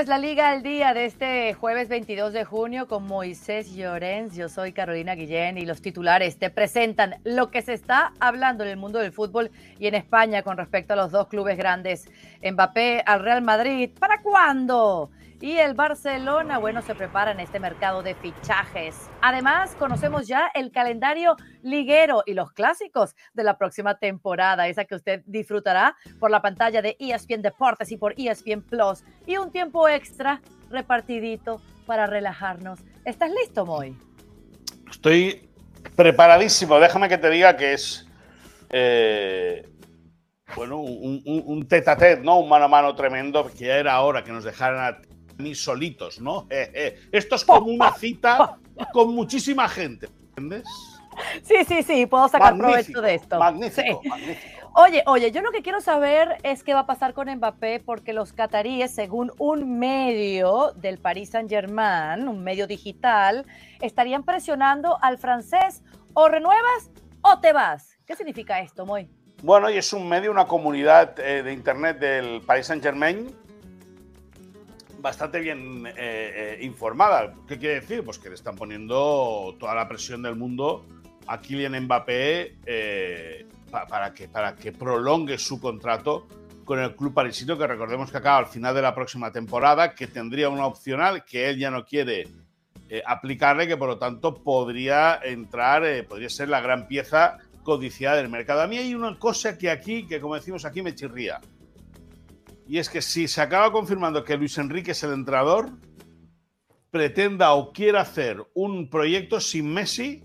es la Liga al Día de este jueves 22 de junio con Moisés Llorens. Yo soy Carolina Guillén y los titulares te presentan lo que se está hablando en el mundo del fútbol y en España con respecto a los dos clubes grandes. Mbappé al Real Madrid. ¿Para cuándo? Y el Barcelona, bueno, se prepara en este mercado de fichajes. Además, conocemos ya el calendario liguero y los clásicos de la próxima temporada, esa que usted disfrutará por la pantalla de ESPN Deportes y por ESPN Plus. Y un tiempo extra repartidito para relajarnos. ¿Estás listo, Moy? Estoy preparadísimo. Déjame que te diga que es eh, bueno, un, un, tete a tete, ¿no? Un mano a mano tremendo, que ya era hora que nos dejaran ni solitos, ¿no? Esto es como una cita con muchísima gente, ¿entiendes? Sí, sí, sí, puedo sacar provecho de esto. Magnífico, magnífico. Oye, oye, yo lo que quiero saber es qué va a pasar con Mbappé, porque los cataríes, según un medio del Paris Saint-Germain, un medio digital, estarían presionando al francés o renuevas o te vas. ¿Qué significa esto, Moy? Bueno, y es un medio, una comunidad eh, de internet del Paris Saint-Germain bastante bien eh, eh, informada. ¿Qué quiere decir? Pues que le están poniendo toda la presión del mundo a Kylian Mbappé eh, para, que, para que prolongue su contrato con el club parisino, que recordemos que acaba al final de la próxima temporada, que tendría una opcional que él ya no quiere aplicarle, que por lo tanto podría entrar, podría ser la gran pieza codiciada del mercado. A mí hay una cosa que aquí, que como decimos aquí, me chirría y es que si se acaba confirmando que Luis Enrique es el entrenador, pretenda o quiera hacer un proyecto sin Messi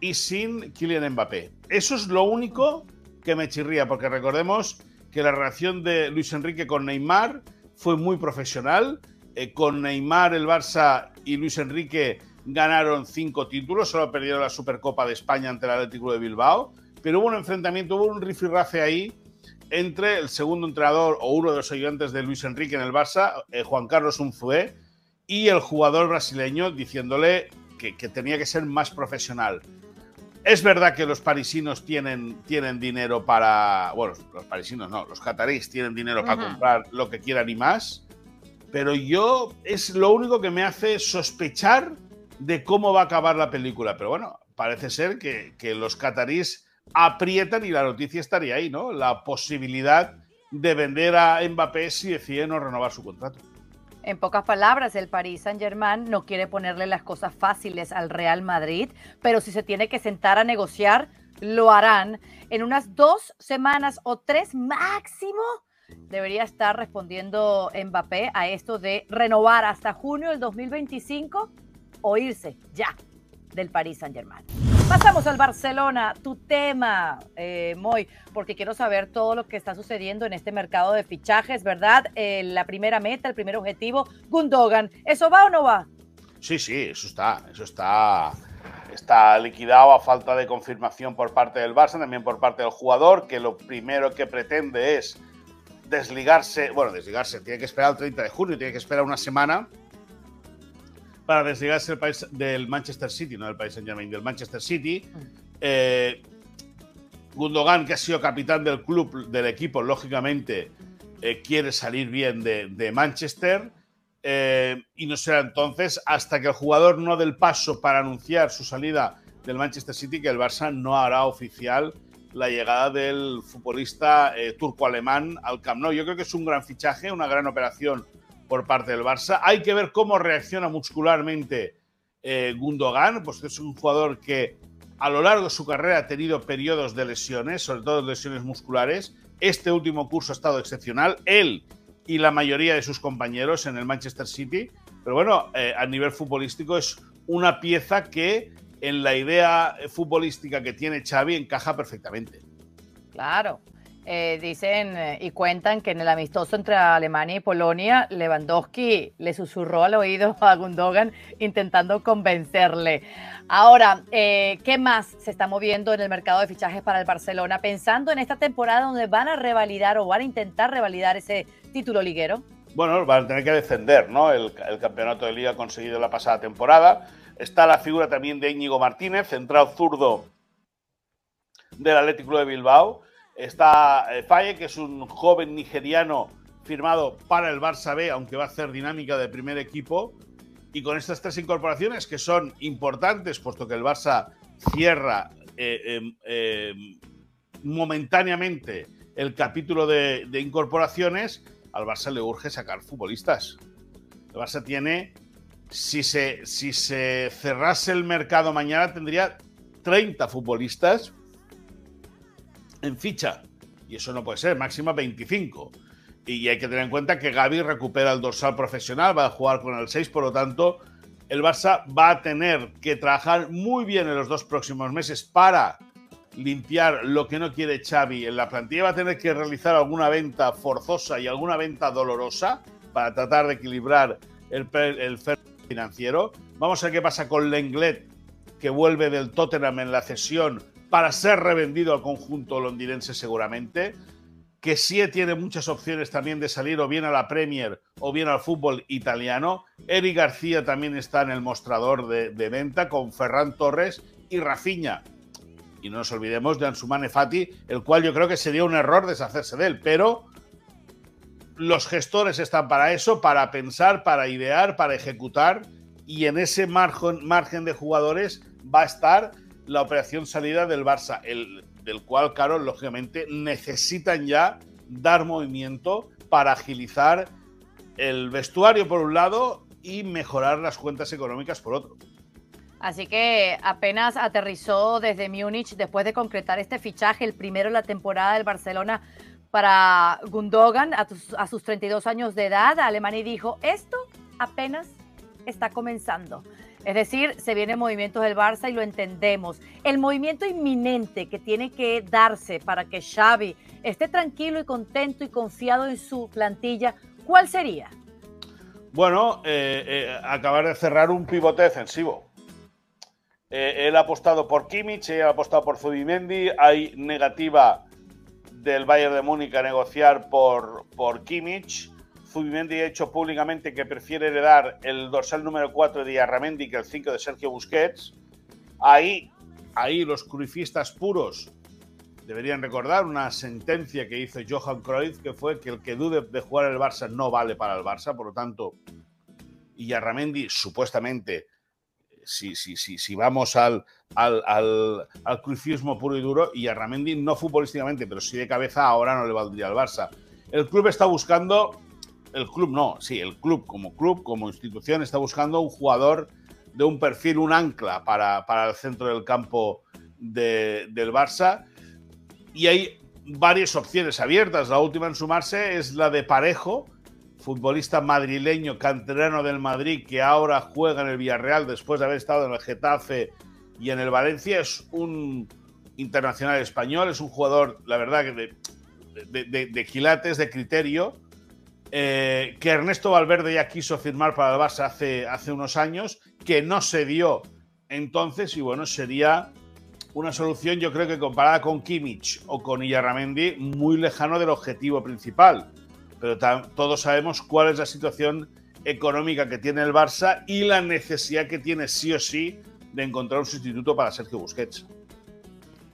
y sin Kylian Mbappé. Eso es lo único que me chirría, porque recordemos que la relación de Luis Enrique con Neymar fue muy profesional. Eh, con Neymar, el Barça y Luis Enrique ganaron cinco títulos, solo perdieron la Supercopa de España ante el Atlético de Bilbao, pero hubo un enfrentamiento, hubo un rifirrafe ahí entre el segundo entrenador o uno de los ayudantes de Luis Enrique en el Barça, eh, Juan Carlos Unzué, y el jugador brasileño diciéndole que, tenía que ser más profesional. Es verdad que los parisinos tienen, tienen dinero para. Bueno, los parisinos no, los cataríes tienen dinero para comprar lo que quieran y más. Pero yo es lo único que me hace sospechar de cómo va a acabar la película. Pero bueno, parece ser que, que los cataríes aprietan y la noticia estaría ahí, ¿no? La posibilidad de vender a Mbappé si decide no renovar su contrato. En pocas palabras, el Paris Saint-Germain no quiere ponerle las cosas fáciles al Real Madrid, pero si se tiene que sentar a negociar, lo harán. En unas dos semanas o tres máximo, debería estar respondiendo Mbappé a esto de renovar hasta junio del 2025 o irse ya del Paris Saint-Germain. Pasamos al Barcelona, tu tema, eh, Moy, porque quiero saber todo lo que está sucediendo en este mercado de fichajes, ¿verdad? Eh, la primera meta, el primer objetivo, Gundogan. ¿Eso va o no va? Sí, sí, eso está, eso está, está liquidado a falta de confirmación por parte del Barça, también por parte del jugador, que lo primero que pretende es desligarse, bueno, desligarse, tiene que esperar el 30 de junio, tiene que esperar una semana para desligarse país, del Manchester City, no del país Saint Germain, del Manchester City. Eh, Gundogan, que ha sido capitán del club, del equipo, lógicamente eh, quiere salir bien de, Manchester. Eh, y no será entonces hasta que el jugador no dé el paso para anunciar su salida del Manchester City que el Barça no hará oficial la llegada del futbolista turco-alemán al Camp Nou. Yo creo que es un gran fichaje, una gran operación por parte del Barça. Hay que ver cómo reacciona muscularmente eh, Gundogan, pues es un jugador que a lo largo de su carrera ha tenido periodos de lesiones, sobre todo lesiones musculares. Este último curso ha estado excepcional. Él y la mayoría de sus compañeros en el Manchester City. Pero bueno, eh, a nivel futbolístico es una pieza que en la idea futbolística que tiene Xavi encaja perfectamente. Claro, eh, dicen eh, y cuentan que en el amistoso entre Alemania y Polonia, Lewandowski le susurró al oído a Gundogan intentando convencerle. Ahora, eh, ¿qué más se está moviendo en el mercado de fichajes para el Barcelona? Pensando en esta temporada donde van a revalidar o van a intentar revalidar ese título liguero. Bueno, van a tener que defender ¿no? el, campeonato de liga conseguido la pasada temporada. Está la figura también de Íñigo Martínez, central zurdo del Atlético de Bilbao Está eh, Faye, que es un joven nigeriano firmado para el Barça B, aunque va a hacer dinámica de primer equipo. Y con estas tres incorporaciones que son importantes, puesto que el Barça cierra eh, em, momentáneamente el capítulo de, de, incorporaciones, al Barça le urge sacar futbolistas. El Barça tiene, si se, si se cerrase el mercado mañana, tendría 30 futbolistas en ficha. Y eso no puede ser, máxima 25. Y hay que tener en cuenta que Gaby recupera el dorsal profesional, va a jugar con el 6, por lo tanto, el Barça va a tener que trabajar muy bien en los dos próximos meses para limpiar lo que no quiere Xavi en la plantilla. Va a tener que realizar alguna venta forzosa y alguna venta dolorosa para tratar de equilibrar el, el financiero. Vamos a ver qué pasa con Lenglet, que vuelve del Tottenham en la cesión para ser revendido al conjunto londinense seguramente que sí tiene muchas opciones también de salir o bien a la Premier o bien al fútbol italiano. Eric García también está en el mostrador de, venta con Ferran Torres y Rafinha. Y no nos olvidemos de Ansumane Fati, el cual yo creo que sería un error deshacerse de él, pero los gestores están para eso, para pensar, para idear, para ejecutar, y en ese margen, margen de jugadores va a estar la operación salida del Barça. El, del cual, claro, lógicamente necesitan ya dar movimiento para agilizar el vestuario por un lado y mejorar las cuentas económicas por otro. Así que apenas aterrizó desde Múnich después de concretar este fichaje, el primero en la temporada del Barcelona para Gundogan a, a sus 32 años de edad. Alemania dijo, esto apenas está comenzando. Es decir, se vienen movimientos del Barça y lo entendemos. El movimiento inminente que tiene que darse para que Xavi esté tranquilo y contento y confiado en su plantilla, ¿cuál sería? Bueno, eh, eh, acabar de cerrar un pivote defensivo. Eh, él ha apostado por Kimmich, él ha apostado por Zubimendi, hay negativa del Bayern de Múnich a negociar por, por Kimmich. Zubimendi ha hecho públicamente que prefiere heredar el dorsal número 4 de Arramendi que el 5 de Sergio Busquets. Ahí, ahí los cruifistas puros deberían recordar una sentencia que hizo Johan Cruyff, que fue que el que dude de jugar el Barça no vale para el Barça, por lo tanto, y Arramendi supuestamente, si, si, si, si vamos al, al, al, al puro y duro, y Arramendi no futbolísticamente, pero sí de cabeza, ahora no le valdría al Barça. El club está buscando el club no, sí, el club como club, como institución, está buscando un jugador de un perfil, un ancla para, el centro del campo del Barça. Y hay varias opciones abiertas. La última en sumarse es la de Parejo, futbolista madrileño, canterano del Madrid, que ahora juega en el Villarreal después de haber estado en el Getafe y en el Valencia. Es un internacional español, es un jugador, la verdad, de quilates, de criterio eh, que Ernesto Valverde ya quiso firmar para el Barça hace, hace unos años, que no se dio entonces, y bueno, sería una solución, yo creo que comparada con Kimmich o con Illarramendi, muy lejano del objetivo principal. Pero todos sabemos cuál es la situación económica que tiene el Barça y la necesidad que tiene sí o sí de encontrar un sustituto para Sergio Busquets.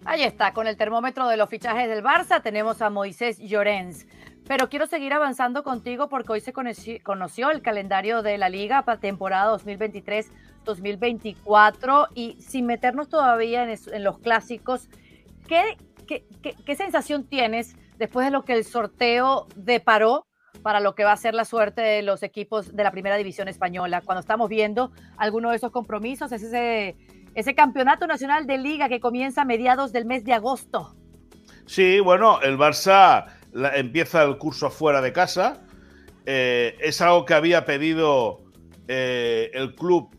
Ahí está, con el termómetro de los fichajes del Barça tenemos a Moisés Llorens. Pero quiero seguir avanzando contigo porque hoy se conoció, el calendario de la liga para temporada 2023-2024 y sin meternos todavía en, los clásicos, ¿qué, qué, sensación tienes después de lo que el sorteo deparó para lo que va a ser la suerte de los equipos de la primera división española? Cuando estamos viendo algunos de esos compromisos, es ese, ese campeonato nacional de liga que comienza a mediados del mes de agosto. Sí, bueno, el Barça empieza el curso fuera de casa. Eh, es algo que había pedido eh, el club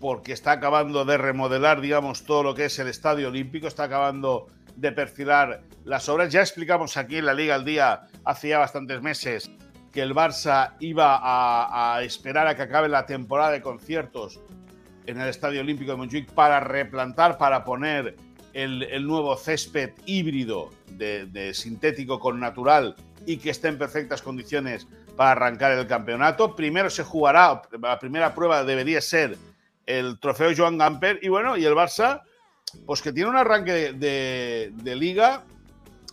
porque está acabando de remodelar, digamos, todo lo que es el Estadio Olímpico, está acabando de perfilar las obras. Ya explicamos aquí en la Liga al Día, hace ya bastantes meses, que el Barça iba a, esperar a que acabe la temporada de conciertos en el Estadio Olímpico de Montjuic para replantar, para poner el, nuevo césped híbrido de, sintético con natural y que esté en perfectas condiciones para arrancar el campeonato. Primero se jugará, la primera prueba debería ser el trofeo Joan Gamper y bueno, y el Barça, pues que tiene un arranque de, liga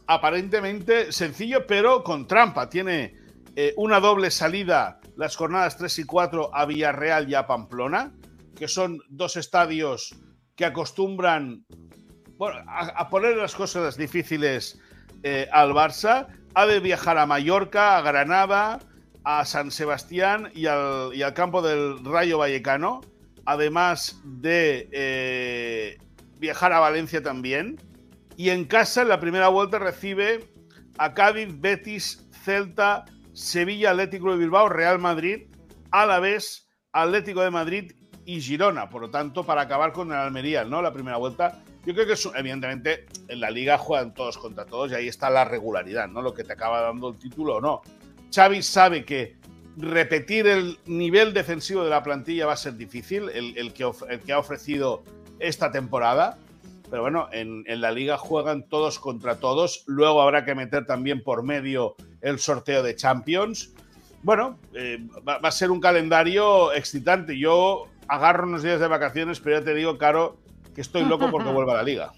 aparentemente sencillo, pero con trampa. Tiene eh, una doble salida las jornadas 3 y 4 a Villarreal y a Pamplona, que son dos estadios que acostumbran a, poner las cosas difíciles eh, al Barça. Ha de viajar a Mallorca, a Granada, a San Sebastián y al, campo del Rayo Vallecano, además de eh, viajar a Valencia también. Y en casa, en la primera vuelta, recibe a Cádiz, Betis, Celta, Sevilla, Atlético de Bilbao, Real Madrid, Alavés, Atlético de Madrid y Girona. Por lo tanto, para acabar con el Almería, ¿no? La primera vuelta. Yo creo que evidentemente en la liga juegan todos contra todos y ahí está la regularidad, ¿no? Lo que te acaba dando el título o no. Xavi sabe que repetir el nivel defensivo de la plantilla va a ser difícil, el, que, ha ofrecido esta temporada. Pero bueno, en, la liga juegan todos contra todos. Luego habrá que meter también por medio el sorteo de Champions. Bueno, eh, va, a ser un calendario excitante. Yo agarro unos días de vacaciones, pero ya te digo, Caro, que estoy loco porque vuelva a la liga.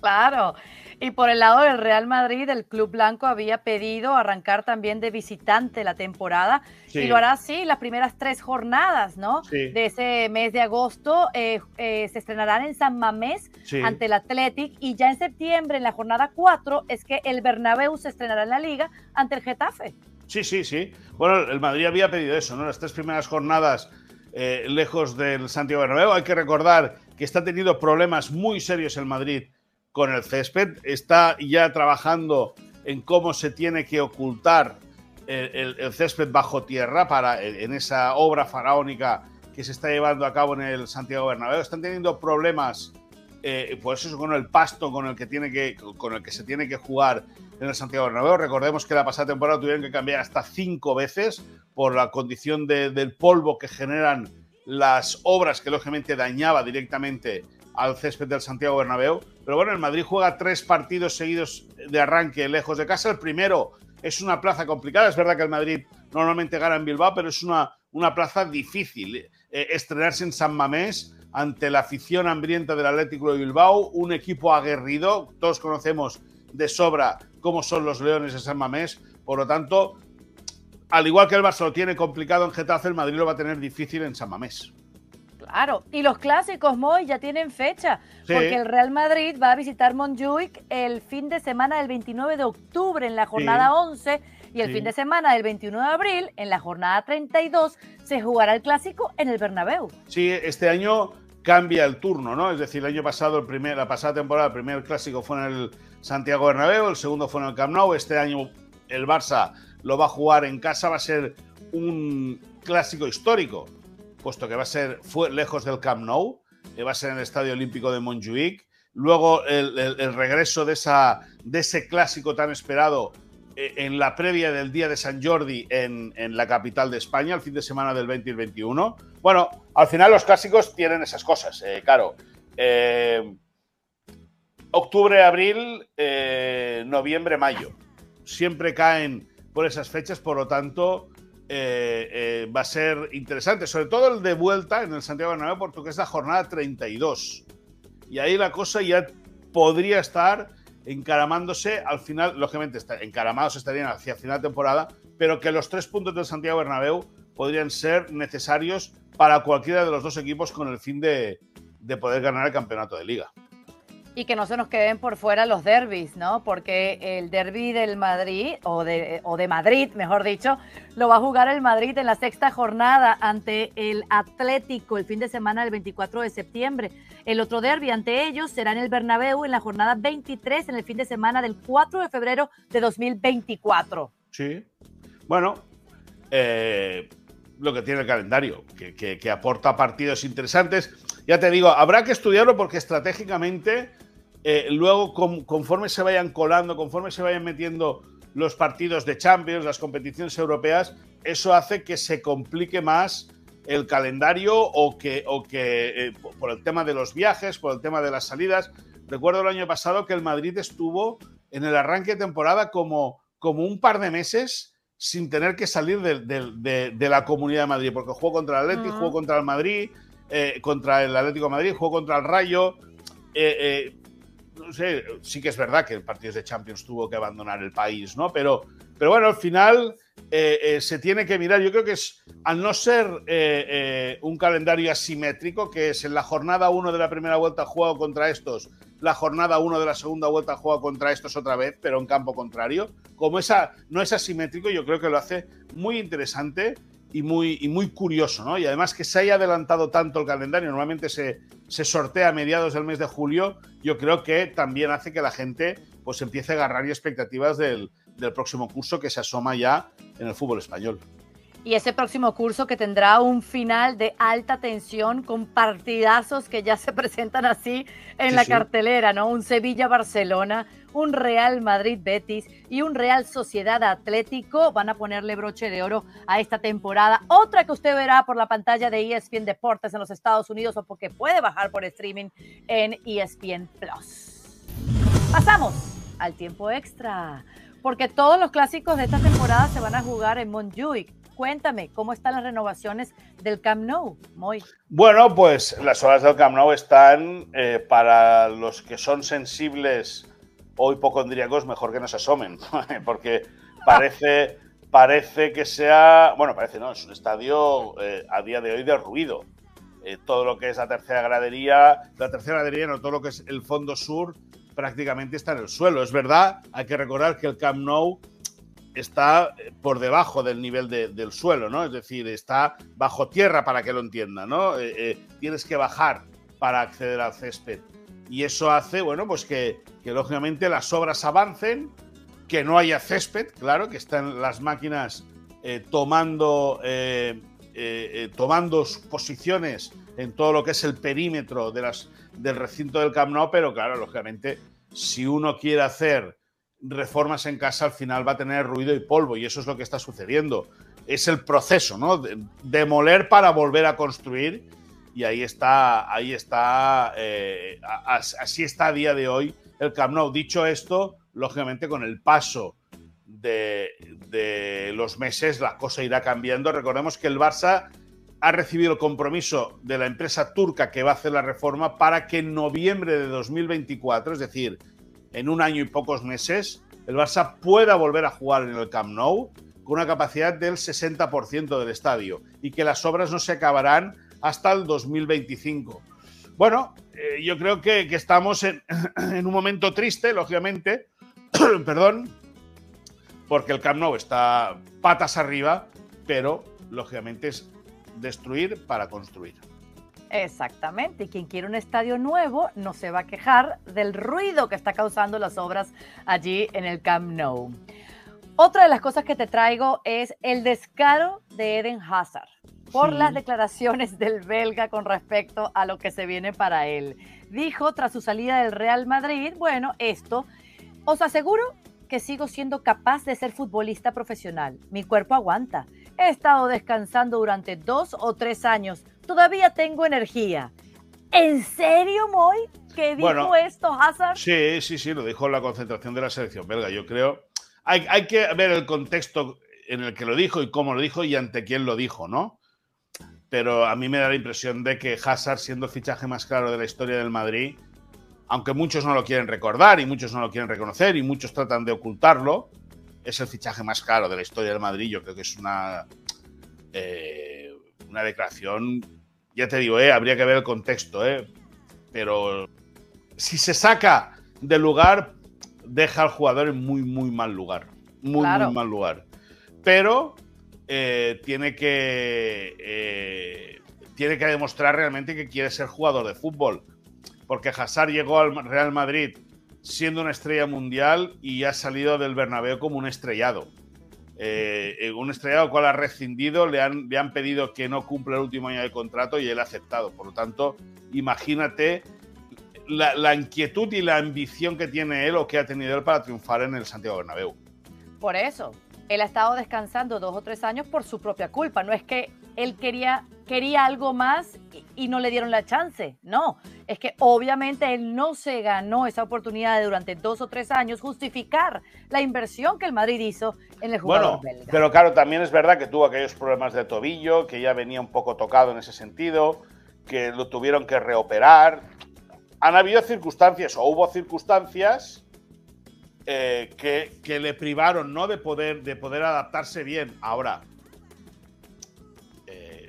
Claro. Y por el lado del Real Madrid, el Club Blanco había pedido arrancar también de visitante la temporada y lo hará así las primeras tres jornadas, ¿no? De ese mes de agosto eh, eh, se estrenarán en San Mamés ante el Athletic y ya en septiembre, en la jornada 4, es que el Bernabéu se estrenará en la Liga ante el Getafe. Sí, sí, sí. Bueno, el Madrid había pedido eso, ¿no? Las tres primeras jornadas eh, lejos del Santiago Bernabéu. Hay que recordar que está teniendo problemas muy serios el Madrid con el césped, está ya trabajando en cómo se tiene que ocultar el, césped bajo tierra para en esa obra faraónica que se está llevando a cabo en el Santiago Bernabéu. Están teniendo problemas, eh, pues eso, con el pasto con el que tiene que, con el que se tiene que jugar en el Santiago Bernabéu. Recordemos que la pasada temporada tuvieron que cambiar hasta cinco veces por la condición del polvo que generan las obras que lógicamente dañaba directamente al césped del Santiago Bernabéu. Pero bueno, el Madrid juega tres partidos seguidos de arranque lejos de casa. El primero es una plaza complicada. Es verdad que el Madrid normalmente gana en Bilbao, pero es una, una plaza difícil. Eh, estrenarse en San Mamés ante la afición hambrienta del Atlético de Bilbao, un equipo aguerrido. Todos conocemos de sobra cómo son los Leones de San Mamés. Por lo tanto, al igual que el Barça lo tiene complicado en Getafe, el Madrid lo va a tener difícil en San Mamés. Claro, y los clásicos, Moy, ya tienen fecha, porque el Real Madrid va a visitar Montjuic el fin de semana del 29 de octubre en la jornada 11 y el fin de semana del 21 de abril en la jornada 32 se jugará el clásico en el Bernabéu. Sí, este año cambia el turno, ¿no? Es decir, el año pasado, el primer, la pasada temporada, el primer clásico fue en el Santiago Bernabéu, el segundo fue en el Camp Nou, este año el Barça lo va a jugar en casa, va a ser un clásico histórico puesto que va a ser fue lejos del Camp Nou, que va a ser en el Estadio Olímpico de Montjuic. Luego el, regreso de, esa, de ese clásico tan esperado eh, en la previa del Día de San Jordi en, la capital de España, el fin de semana del 20 y el 21. Bueno, al final los clásicos tienen esas cosas, eh, claro. Eh, octubre, abril, noviembre, mayo. Siempre caen por esas fechas, por lo tanto, eh, eh, va a ser interesante, sobre todo el de vuelta en el Santiago Bernabéu, porque es la jornada 32. Y ahí la cosa ya podría estar encaramándose al final, lógicamente encaramados estarían hacia final de temporada, pero que los tres puntos del Santiago Bernabéu podrían ser necesarios para cualquiera de los dos equipos con el fin de poder ganar el campeonato de liga. Y que no se nos queden por fuera los derbis, ¿no? Porque el derby del Madrid, o de, o de Madrid, mejor dicho, lo va a jugar el Madrid en la sexta jornada ante el Atlético el fin de semana del 24 de septiembre. El otro derby ante ellos será en el Bernabéu en la jornada 23 en el fin de semana del 4 de febrero de 2024. Sí. Bueno, eh, lo que tiene el calendario, que, que aporta partidos interesantes. Ya te digo, habrá que estudiarlo porque estratégicamente eh, luego conforme se vayan colando, conforme se vayan metiendo los partidos de Champions, las competiciones europeas, eso hace que se complique más el calendario o que, o que eh, por el tema de los viajes, por el tema de las salidas. Recuerdo el año pasado que el Madrid estuvo en el arranque de temporada como, como un par de meses sin tener que salir de, la Comunidad de Madrid, porque jugó contra el Atlético, jugó contra el Madrid, eh, contra el Atlético de Madrid, jugó contra el Rayo no sé, sí que es verdad que el partido de Champions tuvo que abandonar el país, ¿no? Pero, pero bueno, al final eh, eh, se tiene que mirar. Yo creo que es, al no ser eh, un calendario asimétrico, que es en la jornada 1 de la primera vuelta jugado contra estos, la jornada 1 de la segunda vuelta jugado contra estos otra vez, pero en campo contrario, como esa no es asimétrico, yo creo que lo hace muy interesante y muy, y muy curioso, ¿no? Y además que se haya adelantado tanto el calendario, normalmente se, se sortea a mediados del mes de julio, yo creo que también hace que la gente pues empiece a agarrar expectativas del, del próximo curso que se asoma ya en el fútbol español. Y ese próximo curso que tendrá un final de alta tensión con partidazos que ya se presentan así en la cartelera, ¿no? Un Sevilla-Barcelona, un Real Madrid-Betis y un Real Sociedad Atlético van a ponerle broche de oro a esta temporada. Otra que usted verá por la pantalla de ESPN Deportes en los Estados Unidos o porque puede bajar por streaming en ESPN Plus. Pasamos al tiempo extra porque todos los clásicos de esta temporada se van a jugar en Montjuic. Cuéntame, ¿cómo están las renovaciones del Camp Nou, Moy? Bueno, pues las horas del Camp Nou están eh, para los que son sensibles o hipocondríacos, mejor que no se asomen, porque parece, parece que sea, bueno, parece no, es un estadio eh, a día de hoy de ruido. Eh, todo lo que es la tercera gradería, la tercera gradería, no todo lo que es el fondo sur, prácticamente está en el suelo. Es verdad, hay que recordar que el Camp Nou está eh, por debajo del nivel del suelo, ¿no? Es decir, está bajo tierra para que lo entienda, ¿no? Eh, eh, tienes que bajar para acceder al césped. Y eso hace, bueno, pues que, lógicamente las obras avancen, que no haya césped, claro, que están las máquinas tomando, tomando posiciones en todo lo que es el perímetro de las, del recinto del Camp pero claro, lógicamente, si uno quiere hacer reformas en casa, al final va a tener ruido y polvo, y eso es lo que está sucediendo. Es el proceso, ¿no? demoler para volver a construir, y ahí está, ahí está, eh, así está a día de hoy el Camp Nou. Dicho esto, lógicamente con el paso de, de los meses la cosa irá cambiando. Recordemos que el Barça ha recibido el compromiso de la empresa turca que va a hacer la reforma para que en noviembre de 2024, es decir, en un año y pocos meses, el Barça pueda volver a jugar en el Camp Nou con una capacidad del 60% del estadio y que las obras no se acabarán hasta el 2025. Bueno, eh, yo creo que, estamos en, en, un momento triste, lógicamente, perdón, porque el Camp Nou está patas arriba, pero lógicamente es destruir para construir. Exactamente, y quien quiere un estadio nuevo no se va a quejar del ruido que está causando las obras allí en el Camp Nou. Otra de las cosas que te traigo es el descaro de Eden Hazard por las declaraciones del belga con respecto a lo que se viene para él. Dijo tras su salida del Real Madrid, bueno, esto, os aseguro que sigo siendo capaz de ser futbolista profesional. Mi cuerpo aguanta. He estado descansando durante dos o tres años. Todavía tengo energía. ¿En serio, Moy? ¿Qué dijo esto, Hazard? Sí, sí, sí, lo dijo en la concentración de la selección belga. Yo creo. Hay, hay que ver el contexto en el que lo dijo y cómo lo dijo y ante quién lo dijo, ¿no? Pero a mí me da la impresión de que Hazard, siendo el fichaje más claro de la historia del Madrid, aunque muchos no lo quieren recordar y muchos no lo quieren reconocer y muchos tratan de ocultarlo, es el fichaje más caro de la historia del Madrid. Yo creo que es una, eh, una declaración, ya te digo, eh, habría que ver el contexto, eh, pero si se saca del lugar, deja al jugador en muy, muy mal lugar. Muy, muy mal lugar. Pero tiene que tiene que demostrar realmente que quiere ser jugador de fútbol. Porque Hazard llegó al Real Madrid siendo una estrella mundial y ha salido del Bernabéu como un estrellado. Eh, un estrellado cual ha rescindido, le han, le han pedido que no cumpla el último año de contrato y él ha aceptado. Por lo tanto, imagínate la, la, inquietud y la ambición que tiene él o que ha tenido él para triunfar en el Santiago Bernabéu. Por eso, él ha estado descansando dos o tres años por su propia culpa. No es que él quería, quería algo más y, no le dieron la chance. No, es que obviamente él no se ganó esa oportunidad de durante dos o tres años justificar la inversión que el Madrid hizo en el jugador bueno, Pero claro, también es verdad que tuvo aquellos problemas de tobillo, que ya venía un poco tocado en ese sentido, que lo tuvieron que reoperar. han habido circunstancias o hubo circunstancias eh, que, le privaron ¿no? de, poder, de poder adaptarse bien. Ahora,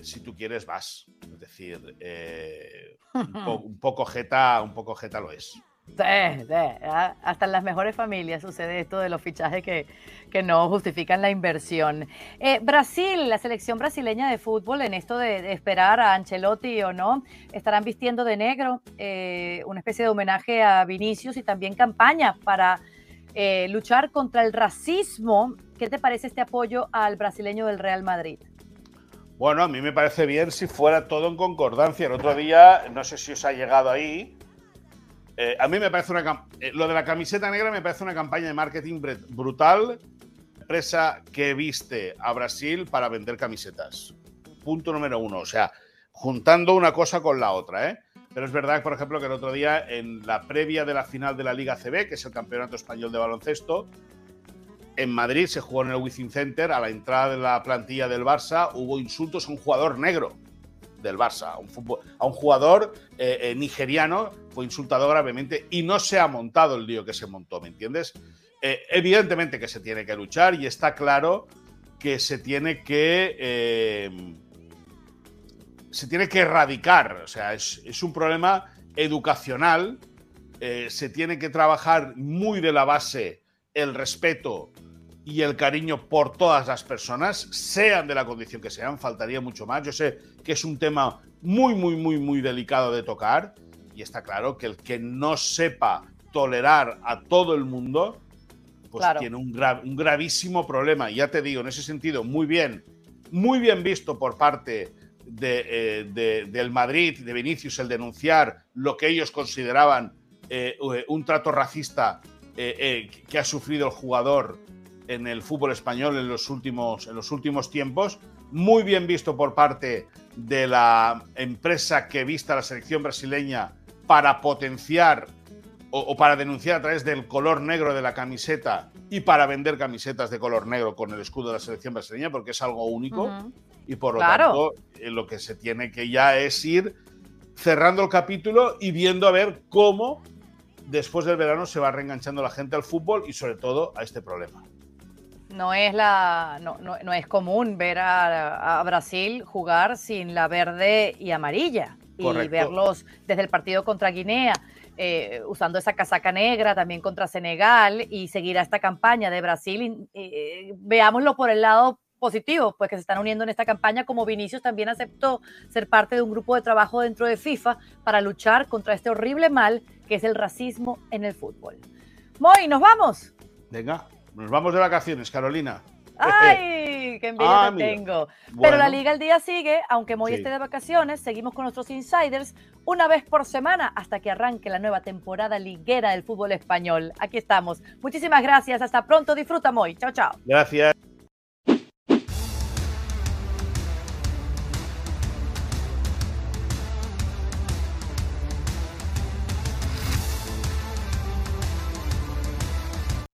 si tú quieres, vas. Es decir, eh, un, poco jeta, un poco jeta lo es. Sí, Hasta en las mejores familias sucede esto de los fichajes que, que no justifican la inversión. Eh, Brasil, la selección brasileña de fútbol, en esto de, esperar a Ancelotti o no, estarán vistiendo de negro, eh, una especie de homenaje a Vinicius y también campaña para eh, luchar contra el racismo. ¿Qué te parece este apoyo al brasileño del Real Madrid? Bueno, a mí me parece bien si fuera todo en concordancia. El otro día, no sé si os ha llegado ahí, eh, a mí me parece una. Eh, lo de la camiseta negra me parece una campaña de marketing brutal. Empresa que viste a Brasil para vender camisetas. Punto número uno. O sea, juntando una cosa con la otra, ¿eh? Pero es verdad, por ejemplo, que el otro día, en la previa de la final de la Liga CB, que es el Campeonato Español de Baloncesto, en Madrid se jugó en el Wizzing Center. A la entrada de la plantilla del Barça hubo insultos a un jugador negro del Barça, a un, a un jugador eh, eh, nigeriano, fue insultado gravemente y no se ha montado el lío que se montó, ¿me entiendes? Eh, evidentemente que se tiene que luchar y está claro que se tiene que se tiene que erradicar, o sea, es, es un problema educacional, se tiene que trabajar muy de la base el respeto y el cariño por todas las personas, sean de la condición que sean, faltaría mucho más. Yo sé que es un tema muy, muy, muy, muy delicado de tocar y está claro que el que no sepa tolerar a todo el mundo, pues tiene un, un gravísimo problema. Y ya te digo, en ese sentido, muy bien, muy bien visto por parte de, eh, del Madrid, de Vinicius, el denunciar lo que ellos consideraban eh, un trato racista eh, que ha sufrido el jugador en el fútbol español en los últimos, en los últimos tiempos. Muy bien visto por parte de la empresa que vista la selección brasileña para potenciar o, para denunciar a través del color negro de la camiseta y para vender camisetas de color negro con el escudo de la selección brasileña, porque es algo único. Y por lo tanto, eh, lo que se tiene que ya es ir cerrando el capítulo y viendo a ver cómo después del verano se va reenganchando la gente al fútbol y sobre todo a este problema no es, la, no, no, es común ver a, Brasil jugar sin la verde y amarilla y verlos desde el partido contra Guinea. Eh, usando esa casaca negra también contra Senegal y seguir a esta campaña de Brasil. Eh, veámoslo por el lado positivo, pues que se están uniendo en esta campaña, como Vinicius también aceptó ser parte de un grupo de trabajo dentro de FIFA para luchar contra este horrible mal que es el racismo en el fútbol. Moy, nos vamos. Venga. Nos vamos de vacaciones, Carolina. ¡Ay! ¡Qué envidia ah, tengo! Pero la Liga el Día sigue, aunque Moy esté de vacaciones, seguimos con nuestros insiders una vez por semana hasta que arranque la nueva temporada liguera del fútbol español. Aquí estamos. Muchísimas gracias. Hasta pronto. Disfruta, Moy. Chao, chao. Gracias.